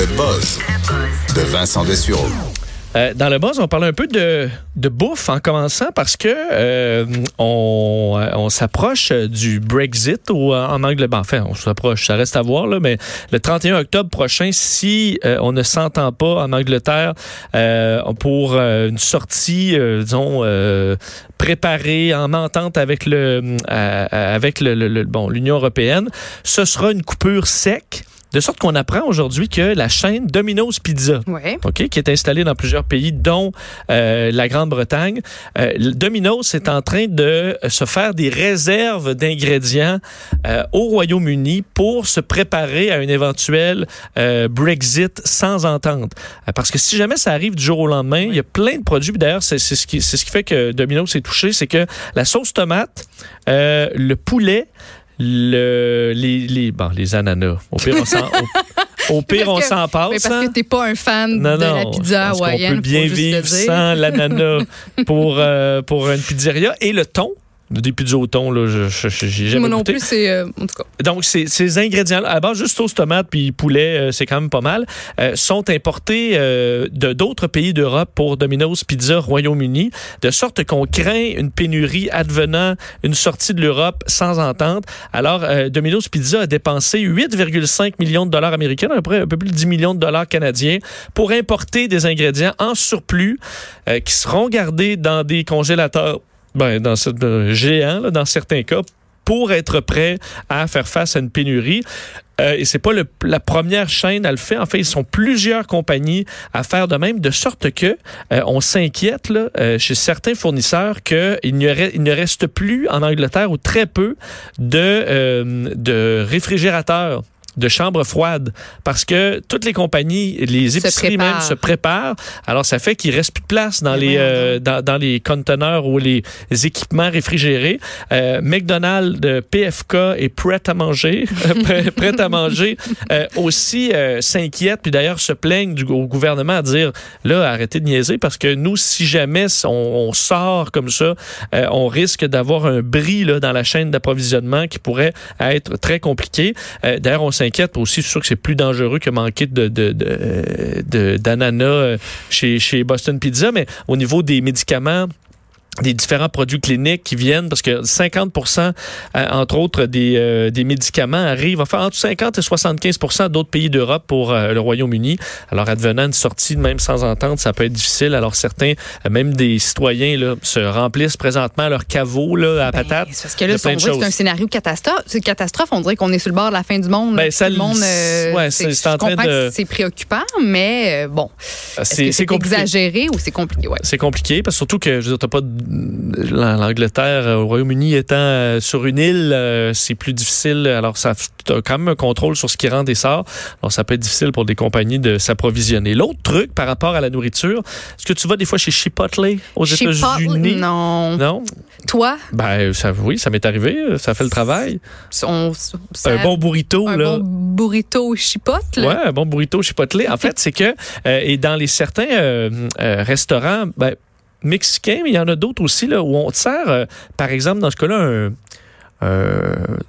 Le buzz de Vincent Dessureau. Euh, dans le buzz, on parle un peu de, bouffe en commençant parce que euh, on, euh, on s'approche du Brexit ou en Angleterre. Ben, enfin, on s'approche, ça reste à voir mais le 31 octobre prochain, si on ne s'entend pas en Angleterre pour une sortie, disons préparée en entente avec le avec l'Union européenne, ce sera une coupure sec de sorte qu'on apprend aujourd'hui que la chaîne Domino's Pizza, ok, qui est installée dans plusieurs pays, dont euh, la Grande-Bretagne, euh, Domino's est en train de se faire des réserves d'ingrédients euh, au Royaume-Uni pour se préparer à un éventuel Brexit sans entente. parce que si jamais ça arrive du jour au lendemain, il y a plein de produits. D'ailleurs, c'est ce qui c'est ce qui fait que Domino's est touché, c'est que la sauce tomate, le poulet le, les, les, bon, les ananas. Au pire, on s'en, au, pire, on s'en passe. Mais parce que t'es pas un fan de la pizza hawaïenne. On peut bien vivre sans l'ananas pour, euh, pour une pizzeria. Et le thon, au thon, là, j'ai jamais Moi non plus, c'est... Euh, en tout cas. Donc, ces, ingrédients à base juste sauce tomate puis poulet, euh, c'est quand même pas mal, euh, sont importés de d'autres pays d'Europe pour Domino's Pizza Royaume-Uni, de sorte qu'on craint une pénurie advenant une sortie de l'Europe sans entente. Alors, Domino's Pizza a dépensé 8,5 millions de dollars américains, à peu près un peu plus de 10 millions de dollars canadiens, pour importer des ingrédients en surplus qui seront gardés dans des congélateurs ben, dans ce géant, là, dans certains cas, pour être prêt à faire face à une pénurie. Euh, et c'est pas le, la première chaîne à le faire. En fait, ils sont plusieurs compagnies à faire de même, de sorte que euh, on s'inquiète euh, chez certains fournisseurs qu'il il ne reste plus en Angleterre ou très peu de, euh, de réfrigérateurs de chambres froides parce que toutes les compagnies, les épiceries même se préparent. Alors ça fait qu'il reste plus de place dans les euh, dans, dans, les conteneurs ou les équipements réfrigérés. Euh, McDonald's, PFK est prêt à manger, prêt à manger euh, aussi euh, s'inquiète puis d'ailleurs se plaignent du au gouvernement à dire là arrêtez de niaiser parce que nous si jamais on, sort comme ça, euh, on risque d'avoir un bris là dans la chaîne d'approvisionnement qui pourrait être très compliqué. d'ailleurs on s'inquiète aussi. Je sûr que c'est plus dangereux que manquer de, d'ananas euh, chez, chez Boston Pizza, mais au niveau des médicaments, des différents produits cliniques qui viennent parce que 50% euh, entre autres des, euh, des médicaments arrivent enfin entre 50 et 75% d'autres pays d'Europe pour euh, le Royaume-Uni. Alors advenant une sortie même sans entente, ça peut être difficile. Alors certains même des citoyens là se remplissent présentement leur caveau là à ben, patates. Parce que là c'est un scénario catastrophe, c'est catastrophe, on dirait qu'on est sur le bord de la fin du monde. Ben, ça, le monde ouais, c'est en train de c'est préoccupant mais bon. C'est -ce exagéré ou c'est compliqué? Ouais. C'est compliqué parce que surtout que je veux dire, pas de l'Angleterre, euh, au Royaume-Uni étant euh, sur une île, euh, c'est plus difficile. Alors, ça a quand même un contrôle sur ce qui rentre et sort. Alors, ça peut être difficile pour des compagnies de s'approvisionner. L'autre truc par rapport à la nourriture, est-ce que tu vas des fois chez Chipotle aux États-Unis? Non. Non? Toi? Ben, ça, oui, ça m'est arrivé. Ça fait le travail. un bon burrito, un là. bon burrito chipotle? Ouais, un bon burrito chipotle. En fait, c'est que, et dans les certains restaurants, ben, mexicain, mais il y en a d'autres aussi là, où on sert, euh, par exemple, dans ce cas-là, un,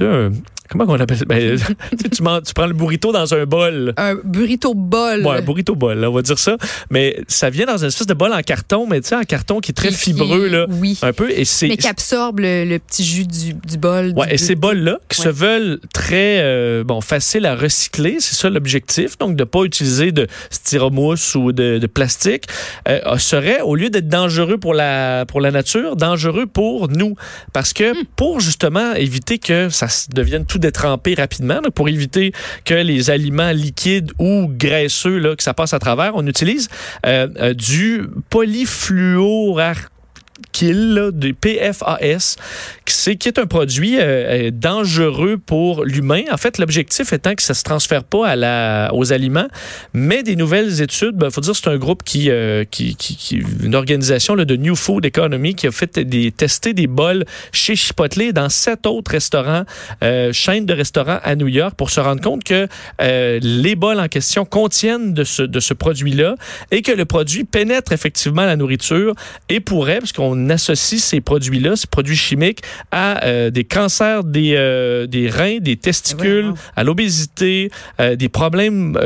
un, Comment on appelle ça? Ben, tu, tu, prends le burrito dans un bol. Un burrito bol. Ouais, un burrito bol, on va dire ça. Mais ça vient dans une espèce de bol en carton, mais tu sais, en carton qui est très fibreux, là. Oui. Un peu. Et mais qui absorbe le, petit jus du, du bol. Ouais, et ces bols-là, qui se veulent très, euh, bon, faciles à recycler, c'est ça l'objectif. Donc, de ne pas utiliser de styromousse ou de, de plastique, euh, serait, au lieu d'être dangereux pour la, pour la nature, dangereux pour nous. Parce que, hmm. pour justement éviter que ça devienne tout détremper rapidement pour éviter que les aliments liquides ou graisseux là, que ça passe à travers. On utilise euh, euh, du polyfluoralkyl, du PFAS, c'est qui est un produit euh, dangereux pour l'humain. En fait, l'objectif étant que ça se transfère pas à la, aux aliments, mais des nouvelles études, il ben, faut dire c'est un groupe qui, qui, qui, une organisation là, de New Food Economy qui a fait des tester des bols chez Chipotle dans sept autres restaurants, chaînes de restaurants à New York pour se rendre compte que les bols en question contiennent de ce, de ce produit-là et que le produit pénètre effectivement la nourriture et pourrait, parce qu'on associe ces produits-là, ces produits chimiques, à euh, des cancers des, euh, des reins, des testicules, à l'obésité, euh, des problèmes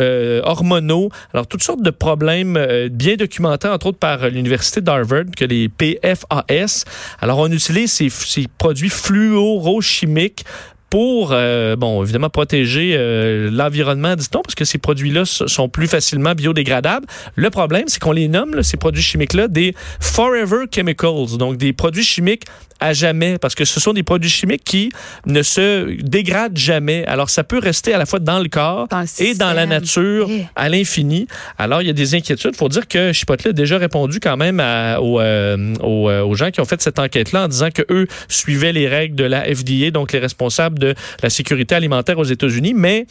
hormonaux. Alors, toutes sortes de problèmes bien documentés, entre autres par l'Université d'Harvard, que les PFAS. Alors, on utilise ces, ces produits fluorochimiques pour, euh, bon, évidemment, protéger euh, l'environnement, dit-on, parce que ces produits-là sont plus facilement biodégradables. Le problème, c'est qu'on les nomme, ces produits chimiques-là, des Forever Chemicals, donc des produits chimiques à jamais, parce que ce sont des produits chimiques qui ne se dégradent jamais. Alors, ça peut rester à la fois dans le corps et dans la nature eh. à l'infini. Alors, il y a des inquiétudes. Il faut dire que Chipotle a déjà répondu quand même aux, euh, aux, gens qui ont fait cette enquête-là en disant que eux suivaient les règles de la FDA, donc les responsables de la sécurité alimentaire aux États-Unis, mais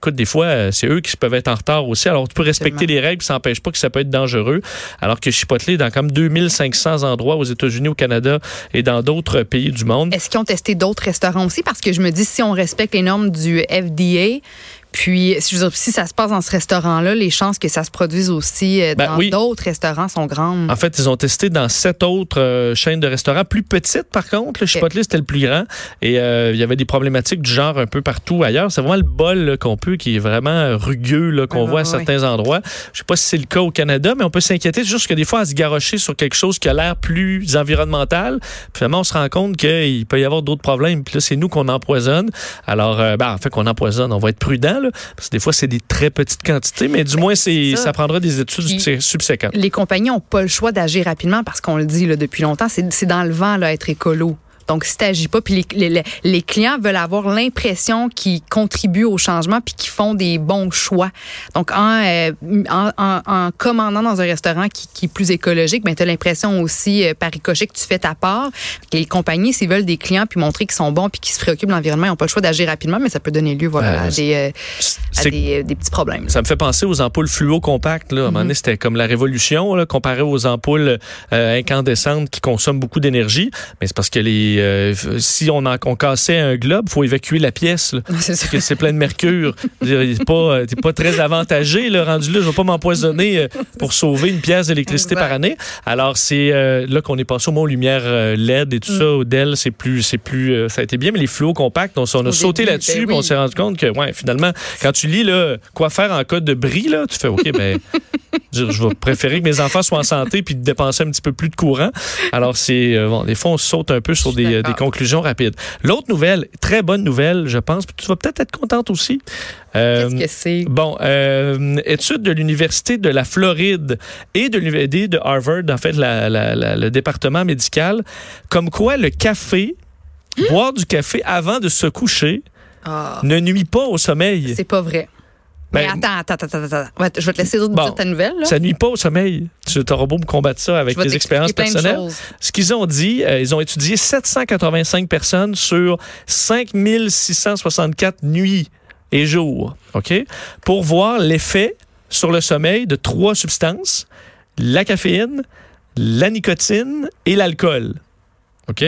écoute, des fois, euh, c'est eux qui peuvent être en retard aussi. Alors, tu peux respecter les règles, ça n'empêche pas que ça peut être dangereux. Alors que Chipotle est dans comme 2500 endroits aux États-Unis, au Canada et dans d'autres pays du monde. Est-ce qu'ils ont testé d'autres restaurants aussi? Parce que je me dis, si on respecte les normes du FDA, puis, si, si ça se passe dans ce restaurant-là, les chances que ça se produise aussi euh, ben dans d'autres restaurants sont grandes. En fait, ils ont testé dans sept autres euh, chaînes de restaurants, plus petites par contre. Le Chipotle, c'était le plus grand. Et euh, il y avait des problématiques du genre un peu partout ailleurs. C'est vraiment le bol qu'on peut, qui est vraiment rugueux, qu'on voit à certains endroits. Je sais pas si c'est le cas au Canada, mais on peut s'inquiéter juste que des fois, à se garrocher sur quelque chose qui a l'air plus environnemental, finalement, on se rend compte qu'il peut y avoir d'autres problèmes. Puis là, c'est nous qu'on empoisonne. Alors, ben, en fait, qu'on empoisonne, on va être prudent parce que des fois, c'est des très petites quantités, mais du ben, moins, c'est ça. prendra des études subséquentes. Les compagnies n'ont pas le choix d'agir rapidement parce qu'on le dit là, depuis longtemps, c'est dans le vent, là, être écolo. Donc, si tu n'agis pas, puis les, les, clients veulent avoir l'impression qu'ils contribuent au changement puis qu'ils font des bons choix. Donc, en, euh, en, en, commandant dans un restaurant qui, qui est plus écologique, ben, tu as l'impression aussi, euh, par ricochet, que tu fais ta part. Les compagnies, s'ils veulent des clients puis montrer qu'ils sont bons puis qu'ils se préoccupent de l'environnement, ils n'ont pas le choix d'agir rapidement, mais ça peut donner lieu voilà, à, des, euh, à des, des, petits problèmes. Ça me fait penser aux ampoules fluo compactes. Là. À un moment donné, mm-hmm. c'était comme la révolution là, comparé aux ampoules incandescentes qui consomment beaucoup d'énergie. Mais c'est parce que les euh, si on, en, on cassait un globe, faut évacuer la pièce. parce que c'est plein de mercure. T'es pas, pas très avantagé, le rendu là. Je vais pas m'empoisonner euh, pour sauver une pièce d'électricité par année. Alors, c'est euh, là qu'on est passé au moins aux lumières LED et tout ça. Au Dell, c'est plus, c'est plus, ça a été bien, mais les fluos compacts, on, on a sauté là-dessus, ben on s'est rendu compte que, ouais, finalement, quand tu lis, là, quoi faire en cas de bris, là, tu fais, OK, ben, je, vais préférer que mes enfants soient en santé puis de dépenser un petit peu plus de courant. Alors, c'est, bon, des fois, on saute un peu sur des, des conclusion rapide. L'autre nouvelle, très bonne nouvelle, je pense, tu vas peut-être être contente aussi. Euh, Qu'est-ce que c'est? Bon, euh, étude de l'Université de la Floride et de l'Université de Harvard, en fait, le département médical, comme quoi le café, boire du café avant de se coucher, ah. ne nuit pas au sommeil. C'est pas vrai. Mais ben, attends, attends, attends, attends. Je vais te laisser dire ta nouvelle. Là. Ça nuit pas au sommeil. Tu auras beau me combattre ça avec tes expériences personnelles. Ce qu'ils ont dit, euh, ils ont étudié 785 personnes sur 5664 nuits et jours, OK? Pour voir l'effet sur le sommeil de trois substances, la caféine, la nicotine et l'alcool. OK?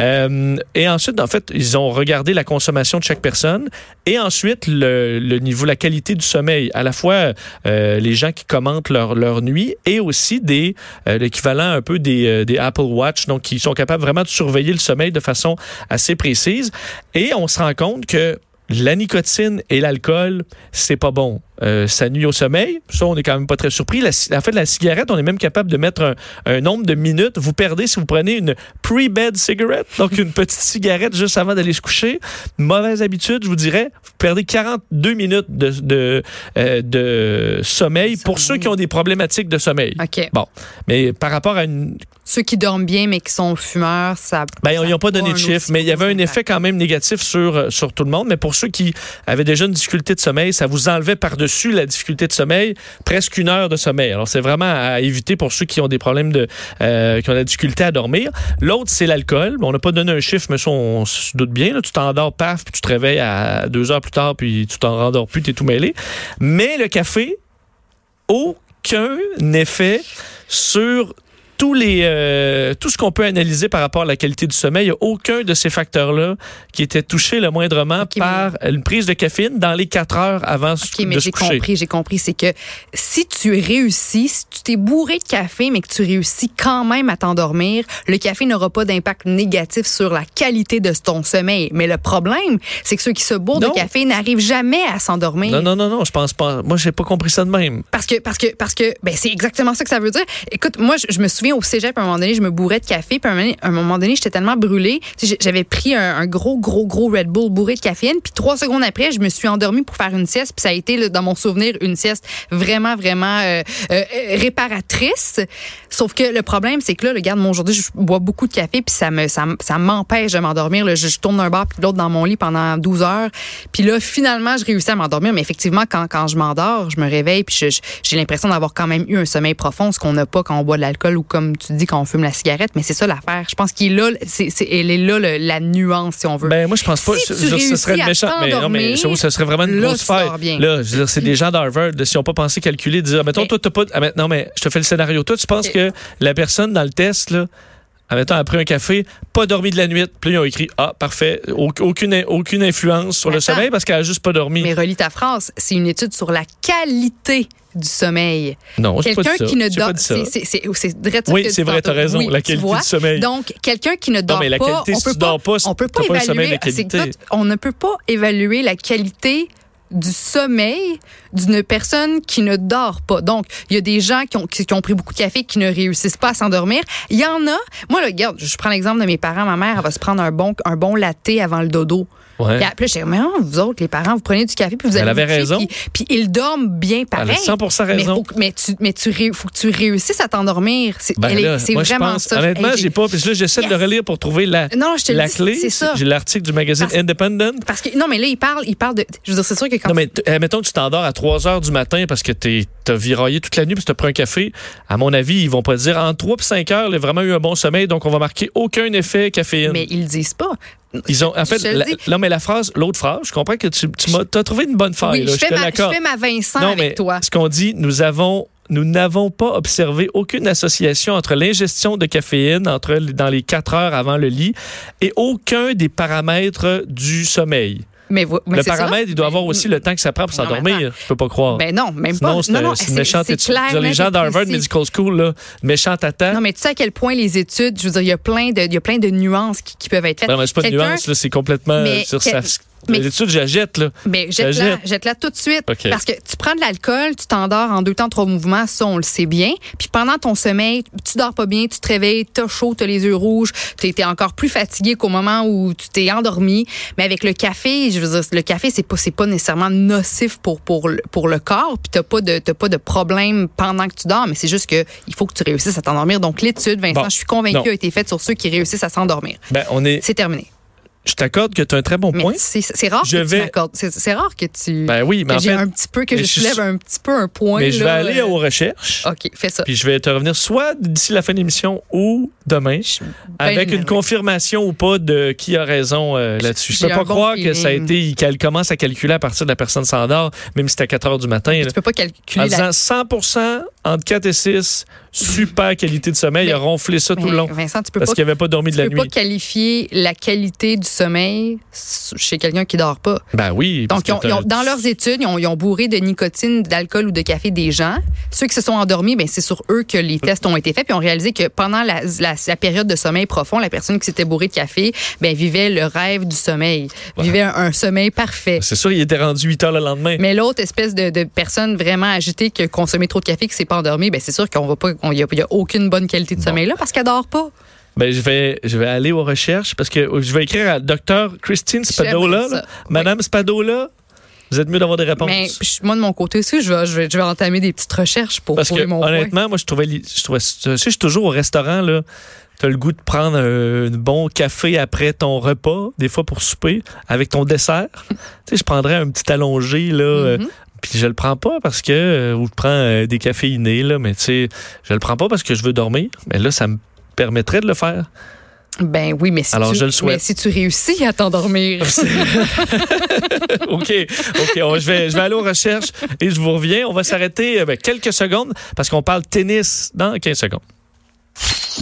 Euh, et ensuite, en fait, ils ont regardé la consommation de chaque personne et ensuite le, niveau, la qualité du sommeil. À la fois euh, les gens qui commentent leur, leur nuit et aussi des euh, l'équivalent un peu des, des Apple Watch, donc qui sont capables vraiment de surveiller le sommeil de façon assez précise. Et on se rend compte que la nicotine et l'alcool, c'est pas bon. Euh, ça nuit au sommeil. Ça, on est quand même pas très surpris. La, en fait, la cigarette, on est même capable de mettre un, nombre de minutes. Vous perdez si vous prenez une pre-bed cigarette, donc une petite cigarette juste avant d'aller se coucher. Mauvaise habitude, je vous dirais. Vous perdez 42 minutes de, de, euh, de sommeil pour ceux qui ont des problématiques de sommeil. OK. Bon. Mais par rapport à une ceux qui dorment bien mais qui sont fumeurs, ça. Ben, ils n'ont pas donné de chiffre, mais il y avait un effet quand même négatif sur, sur tout le monde. Mais pour ceux qui avaient déjà une difficulté de sommeil, ça vous enlevait par-dessus par-dessus la difficulté de sommeil, presque une heure de sommeil. Alors, c'est vraiment à éviter pour ceux qui ont des problèmes de, euh, qui ont de la difficulté à dormir. L'autre, c'est l'alcool. On n'a pas donné un chiffre, mais ça, on se doute bien. là. Tu t'endors, paf, puis tu te réveilles à deux heures plus tard, puis tu t'en rendors plus, t'es tout mêlé. Mais le café, aucun effet sur tous les euh, tout ce qu'on peut analyser par rapport à la qualité du sommeil, il n'y a aucun de ces facteurs-là qui était touché le moindrement mais- par une prise de caféine dans les quatre heures avant OK, mais de se j'ai compris, j'ai compris. C'est que si tu réussis, si tu t'es bourré de café, mais que tu réussis quand même à t'endormir, le café n'aura pas d'impact négatif sur la qualité de ton sommeil. Mais le problème, c'est que ceux qui se bourrent Non. de café n'arrivent jamais à s'endormir. Non, non, non, non, je pense pas. Moi, j'ai pas compris ça de même. Parce que, parce que, parce que, ben, c'est exactement ça que ça veut dire. Écoute, moi, je, je me souviens au cégep, à un moment donné, je me bourrais de café, puis à un moment donné, j'étais tellement brûlée. J'avais pris un, gros, gros, gros Red Bull bourré de caféine, puis trois secondes après, je me suis endormie pour faire une sieste, puis ça a été, dans mon souvenir, une sieste vraiment, vraiment euh, euh, réparatrice. Sauf que le problème, c'est que là, regarde, moi, aujourd'hui, je bois beaucoup de café, puis ça me, ça, ça m'empêche de m'endormir. Je, tourne d'un bar puis l'autre dans mon lit pendant 12 heures. Puis là, finalement, je réussis à m'endormir. Mais effectivement, quand, je m'endors, je me réveille, puis j'ai l'impression d'avoir quand même eu un sommeil profond, ce qu'on n'a pas quand on boit de l'alcool ou comme tu dis, quand on fume la cigarette. Mais c'est ça l'affaire. Je pense qu'il est là, c'est, c'est- elle est là le- la nuance, si on veut. Ben, moi, je pense pas. Si je- tu je veux dire, ce serait méchante. Mais non, mais je trouve que ce serait vraiment une là, grosse bien. Là, je veux dire, c'est des gens d'Harvard. Si on pas pensé calculer, dire, mettons, Mais- toi, t'as pas. Ah, mais- non, mais je te fais le scénario. Toi, tu penses que la personne dans le test, là, admettons, après un café, pas dormi de la nuit. Puis ils ont écrit, ah, parfait, au- aucune, aucune influence sur le sommeil parce qu'elle a juste pas dormi. Mais relis ta phrase. C'est une étude sur la qualité du sommeil. non, Quelqu'un qui ne dort c'est c'est vrai Oui, tu c'est vrai, tantôt. t'as raison, Oui, la tu qualité du sommeil. Donc quelqu'un qui ne dort mais la pas, qualité, on si peut tu pas, dors pas, on peut pas t'as pas le sommeil de évaluer c'est que qualité. tout- on ne peut pas évaluer la qualité du sommeil d'une personne qui ne dort pas. Donc, il y a des gens qui ont, qui, ont pris beaucoup de café qui ne réussissent pas à s'endormir. Il y en a. Moi, là, regarde, je prends l'exemple de mes parents. Ma mère, elle va se prendre un bon, un bon latte avant le dodo. Ouais. Puis après, je dis, mais non, vous autres, les parents, vous prenez du café puis vous Elle allez avait vous coucher, raison. Puis, puis ils dorment bien pareil. Elle a 100% Mais, raison. faut, mais tu, mais tu faut que tu réussisses à t'endormir. C'est Ben elle vraiment pense, ça. Honnêtement, j'ai pas. Puis là, j'essaie de le relire pour trouver la, Non, je te le la dis, clé. c'est ça. J'ai l'article du magazine Parce- Independent. Parce que non, mais là, il parle, il parle de. Je veux dire, c'est sûr que quand Non, mais euh, mettons que tu t'endors à 3 heures du matin parce que tu as viraillé toute la nuit parce que tu as pris un café. À mon avis, ils vont pas dire en 3 puis 5 heures, il a vraiment eu un bon sommeil, donc on va marquer aucun effet caféine. mais ils le disent pas. Ils ont, en fait, Je la- non, mais la phrase, l'autre phrase, je comprends que tu, tu t'as trouvé une bonne faille. oui, là, je, fais te ma, je fais ma Vincent Non, avec mais toi. ce qu'on dit, nous avons, nous n'avons pas observé aucune association entre l'ingestion de caféine entre dans les 4 heures avant le lit et aucun des paramètres du sommeil. Mais, vo- mais le ça. paramètre, il doit avoir aussi le temps que ça prend pour mais s'endormir. Je peux pas croire. Ben non, même pas. Non, c'est clair, Les gens d'Harvard. Medical School, là, méchant tata. Non, mais tu sais à quel point les études, je veux dire, il y a plein de, il y a plein de nuances qui, qui peuvent être faites. Non, mais c'est pas de Quelqu'un- nuance, là, c'est complètement Mais sur sa. Mais- études, je la jette, là. Mais Je jette-la, jette. jette-la tout de suite. OK. Parce que tu prends de l'alcool, tu t'endors en deux temps, trois mouvements, ça, on le sait bien. Puis pendant ton sommeil, tu dors pas bien, tu te réveilles, t'as chaud, t'as les yeux rouges, t'es es encore plus fatigué qu'au moment où tu t'es endormi. Mais avec le café, je veux dire, le café, c'est pas, pas nécessairement nocif pour, pour, le- pour le corps. Puis t'as pas de, pas de problème pendant que tu dors, mais c'est juste que il faut que tu réussisses à t'endormir. Donc l'étude, Vincent, Bon. je suis convaincue, Non. a été faite sur ceux qui réussissent à s'endormir. Ben, on est. C'est terminé. Je t'accorde que tu as un très bon Mais point. c'est rare Je que vais- tu m'accordes. C'est rare que tu. Ben oui, mais en fait. un petit peu, que je soulève un petit peu un point. Mais je vais là, aller euh, aux recherches. OK, fais ça. Puis je vais te revenir soit d'ici la fin de l'émission ou demain avec Ben, une confirmation ou pas de qui a raison euh, là-dessus. Je peux pas bon croire que ça a été qu'elle commence à calculer à partir de la personne s'endort, même si c'est à 4 heures du matin. là. Tu peux pas En calculer disant la. 100 entre 4 et 6, super qualité de sommeil. Mais- il a ronflé ça tout le long Vincent, tu peux parce pas. qu'il n'avait pas dormi Tu de la peux pas nuit. qualifier la qualité du sommeil chez quelqu'un qui dort pas. Ben oui. Donc, ils ont- ils dans leurs études, ils ont, ils ont bourré de nicotine, d'alcool ou de café des gens. Ceux qui se sont endormis, ben, c'est sur eux que les tests ont été faits. Puis, ils ont réalisé que pendant la, la- la période de sommeil profond, la personne qui s'était bourrée de café ben, vivait le rêve du sommeil, vivait un, un sommeil parfait. C'est sûr, il était rendu 8 heures le lendemain. Mais l'autre espèce de, de personne vraiment agitée qui a consommé trop de café, qui s'est pas endormie, ben c'est sûr qu'on va pas, il y, a- aucune bonne qualité de sommeil là parce qu'elle dort pas. Ben, je vais, je vais aller aux recherches parce que je vais écrire à Dr. Christine Spadola. Là. Madame Spadola, vous êtes mieux d'avoir des réponses. Mais puis, moi de mon côté aussi, je vais, je vais, je vais entamer des petites recherches pour Parce que mon point. honnêtement, moi je trouvais, je trouvais, je suis toujours au restaurant là. T'as le goût de prendre un, bon café après ton repas, des fois pour souper, avec ton dessert. tu sais, je prendrais un petit allongé là, euh, Mhm. Puis je le prends pas parce que euh, ou je prends euh, des caféinés là, mais tu sais, je le prends pas parce que je veux dormir. Mais là, ça me permettrait de le faire. Ben oui, mais si, Alors, tu, je le souhaite. mais si tu réussis à t'endormir. OK, OK, on- je vais je vais aller aux recherches et je vous reviens. On va s'arrêter euh, ben, quelques secondes parce qu'on parle tennis dans 15 secondes.